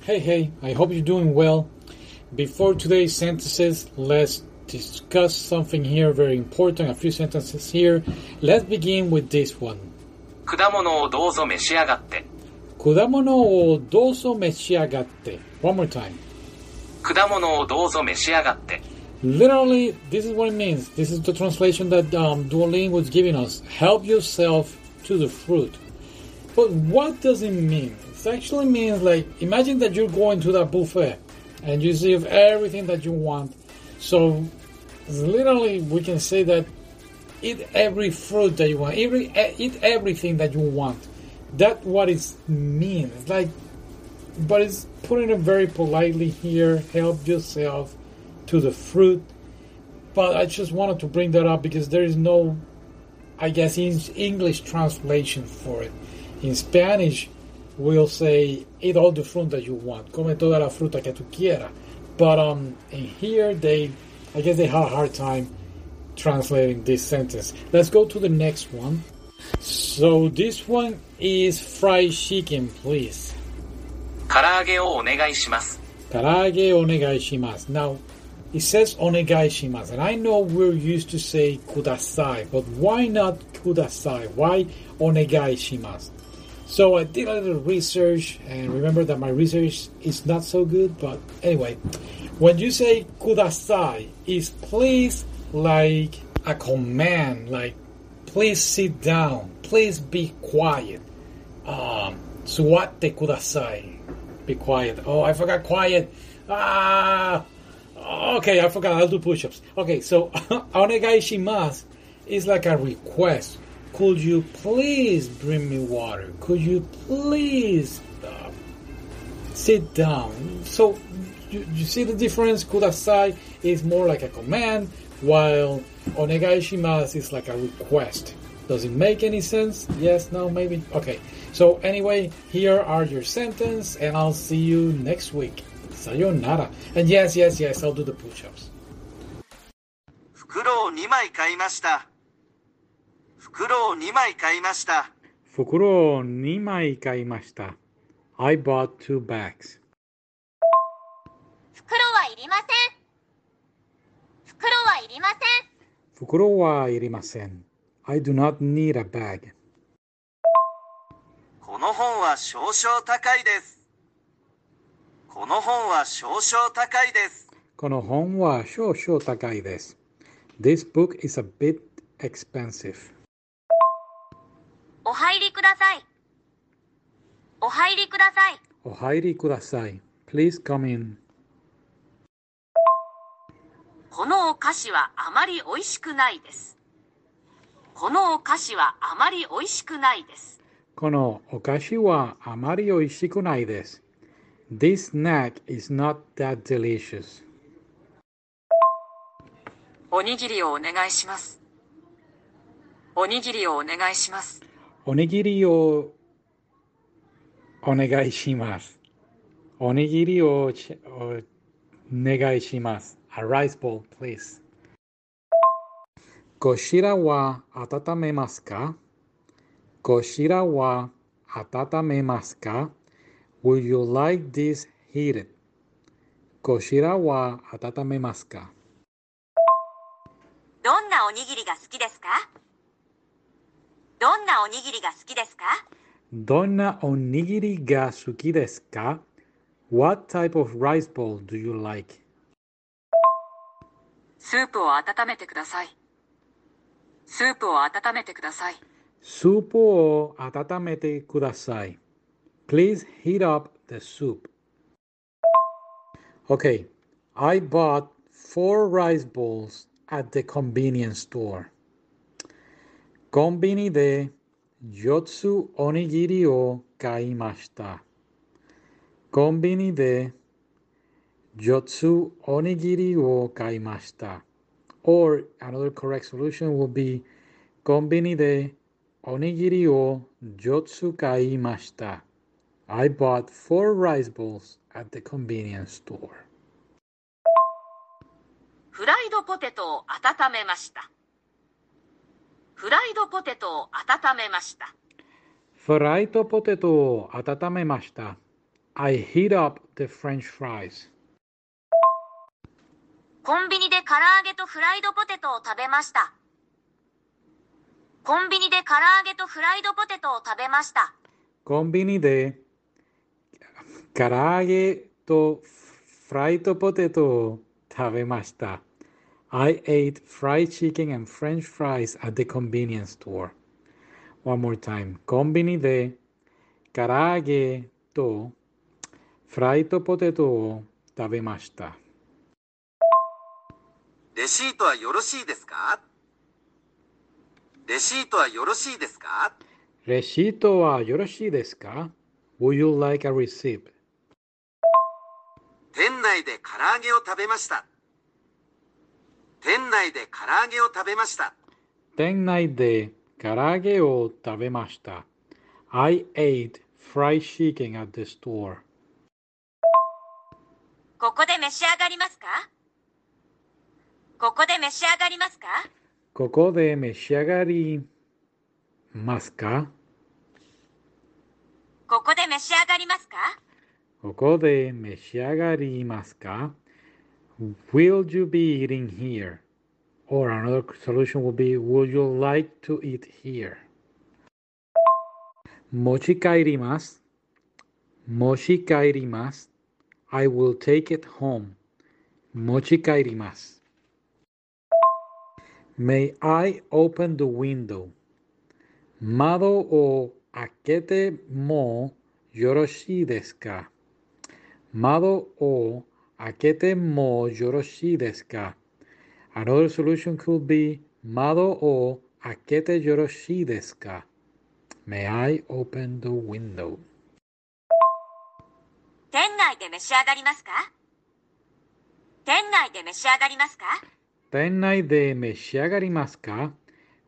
Hey, hey, I hope you're doing well. Before today's sentences, let's discuss something here very important. A few sentences here. Let's begin with this one. 果物をどうぞ召し上がって。果物をどうぞ召し上がって。One more time. 果物をどうぞ召し上がって。 Literally, this is what it means. This is the translation that um, Duolingo is giving us. Help yourself to the fruit. But what does it mean? It actually means like imagine that you're going to that buffet and you see everything that you want. So literally, we can say that eat every fruit that you want. Every eat everything that you want. That's what it means. It's like, but it's putting it very politely here. Help yourself to the fruit. But I just wanted to bring that up because there is no, I guess, English translation for it. In Spanish, will say eat all the fruit that you want, come toda la fruta que tú quieras. But um, in here they, I guess they had a hard time translating this sentence. Let's go to the next one. So this one is fried chicken, please. 唐揚げをお願いします。Karaage onegai shimasu. Now, it says onegai shimasu, and I know we're used to say kudasai, but why not kudasai? Why onegai shimasu? So I did a little research, and remember that my research is not so good, but anyway, when you say kudasai, is please like a command, like please sit down, please be quiet. Um, suwate kudasai. Be quiet. Oh, I forgot quiet. Ah, okay, I forgot. I'll do push-ups. Okay, so onegaishimasu is like a request Could you please bring me water? Could you please uh, sit down? So you, you see the difference? Kudasai is more like a command, while onegaishimasu is like a request. Does it make any sense? Yes, no, maybe? Okay. So anyway, here are your sentence, and I'll see you next week. Sayonara. And yes, yes, yes, I'll do the push-ups. 袋を2枚買いました。 袋を2枚買いました。袋を2枚買いました。I bought two bags. 袋はいりません。袋はいりません。袋はいりません。I do not need a bag. この本は少々高いです。この本は少々高いです。この本は少々高いです。This book is a bit expensive. お入りください。お入りください。お入りください。Please come in. このお菓子はあまりおいしくないです。このお菓子はあまりおいしくないです。このお菓子はあまりおいしくないです。This snack is not that delicious. おにぎりをお願いします。おにぎりをお願いします。おにぎりをお願いします。おにぎりをお願いします。A rice ball, please. こちらは温めますか？こちらは温めますか ?Will you like this heated? こちらは温めますか？どんなおにぎりが好きですか？どんなおにぎりが好きですか Donna onigiri ga suki desu ka? What type of rice bowl do you like? スープを温めてください。スープを温めてください。Soup o atatamete kudasai. Please heat up the soup. Okay, I bought four rice bowls at the convenience store. Konbini de yotsu onigiri o kaimashita. コンビニで4つおにぎりを買いました。Or another correct solution would be コンビニでおにぎりを4つ買いました。I bought four rice balls at the convenience store. フライドポテトを温めました。 フライドポテトを温めました。フライドポテトを温めました。I heat up the french fries. コンビニで唐揚げとフライドポテトを食べました。コンビニで唐揚げとフライドポテトを食べました。コンビニで唐揚げとフライドポテトを食べました。I ate fried chicken and french fries at the convenience store. One more time. konbini de karaage to fried potato o tabemashita. レシートはよろしいですかレシートはよろしいですかレシートはよろしいですか Would you like a receipt? 店内で唐揚げを食べました。店内で唐揚げを食べました。店内で唐揚げを食べました。I ate fried chicken at the store. ここで召し上がりますか？ここで召し上がりますか？ここで召し上がりますか？ここで召し上がりますか？ここで召し上がりますか？will you be eating here? Or another solution would be, would you like to eat here? Mochi kairimas. Mochi kairimas. I will take it home. Mochi kairimas. May I open the window? Mado o akete mo yoroshideska. ka? Mado o いですか窓を開けてもよろしいですか Another solution could be 窓を開けてよろしいですか May I open the window? 店内で召し上がりますか店内で召し上がりますか店内で召し上がりますか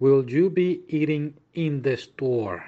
Will you be eating in the store?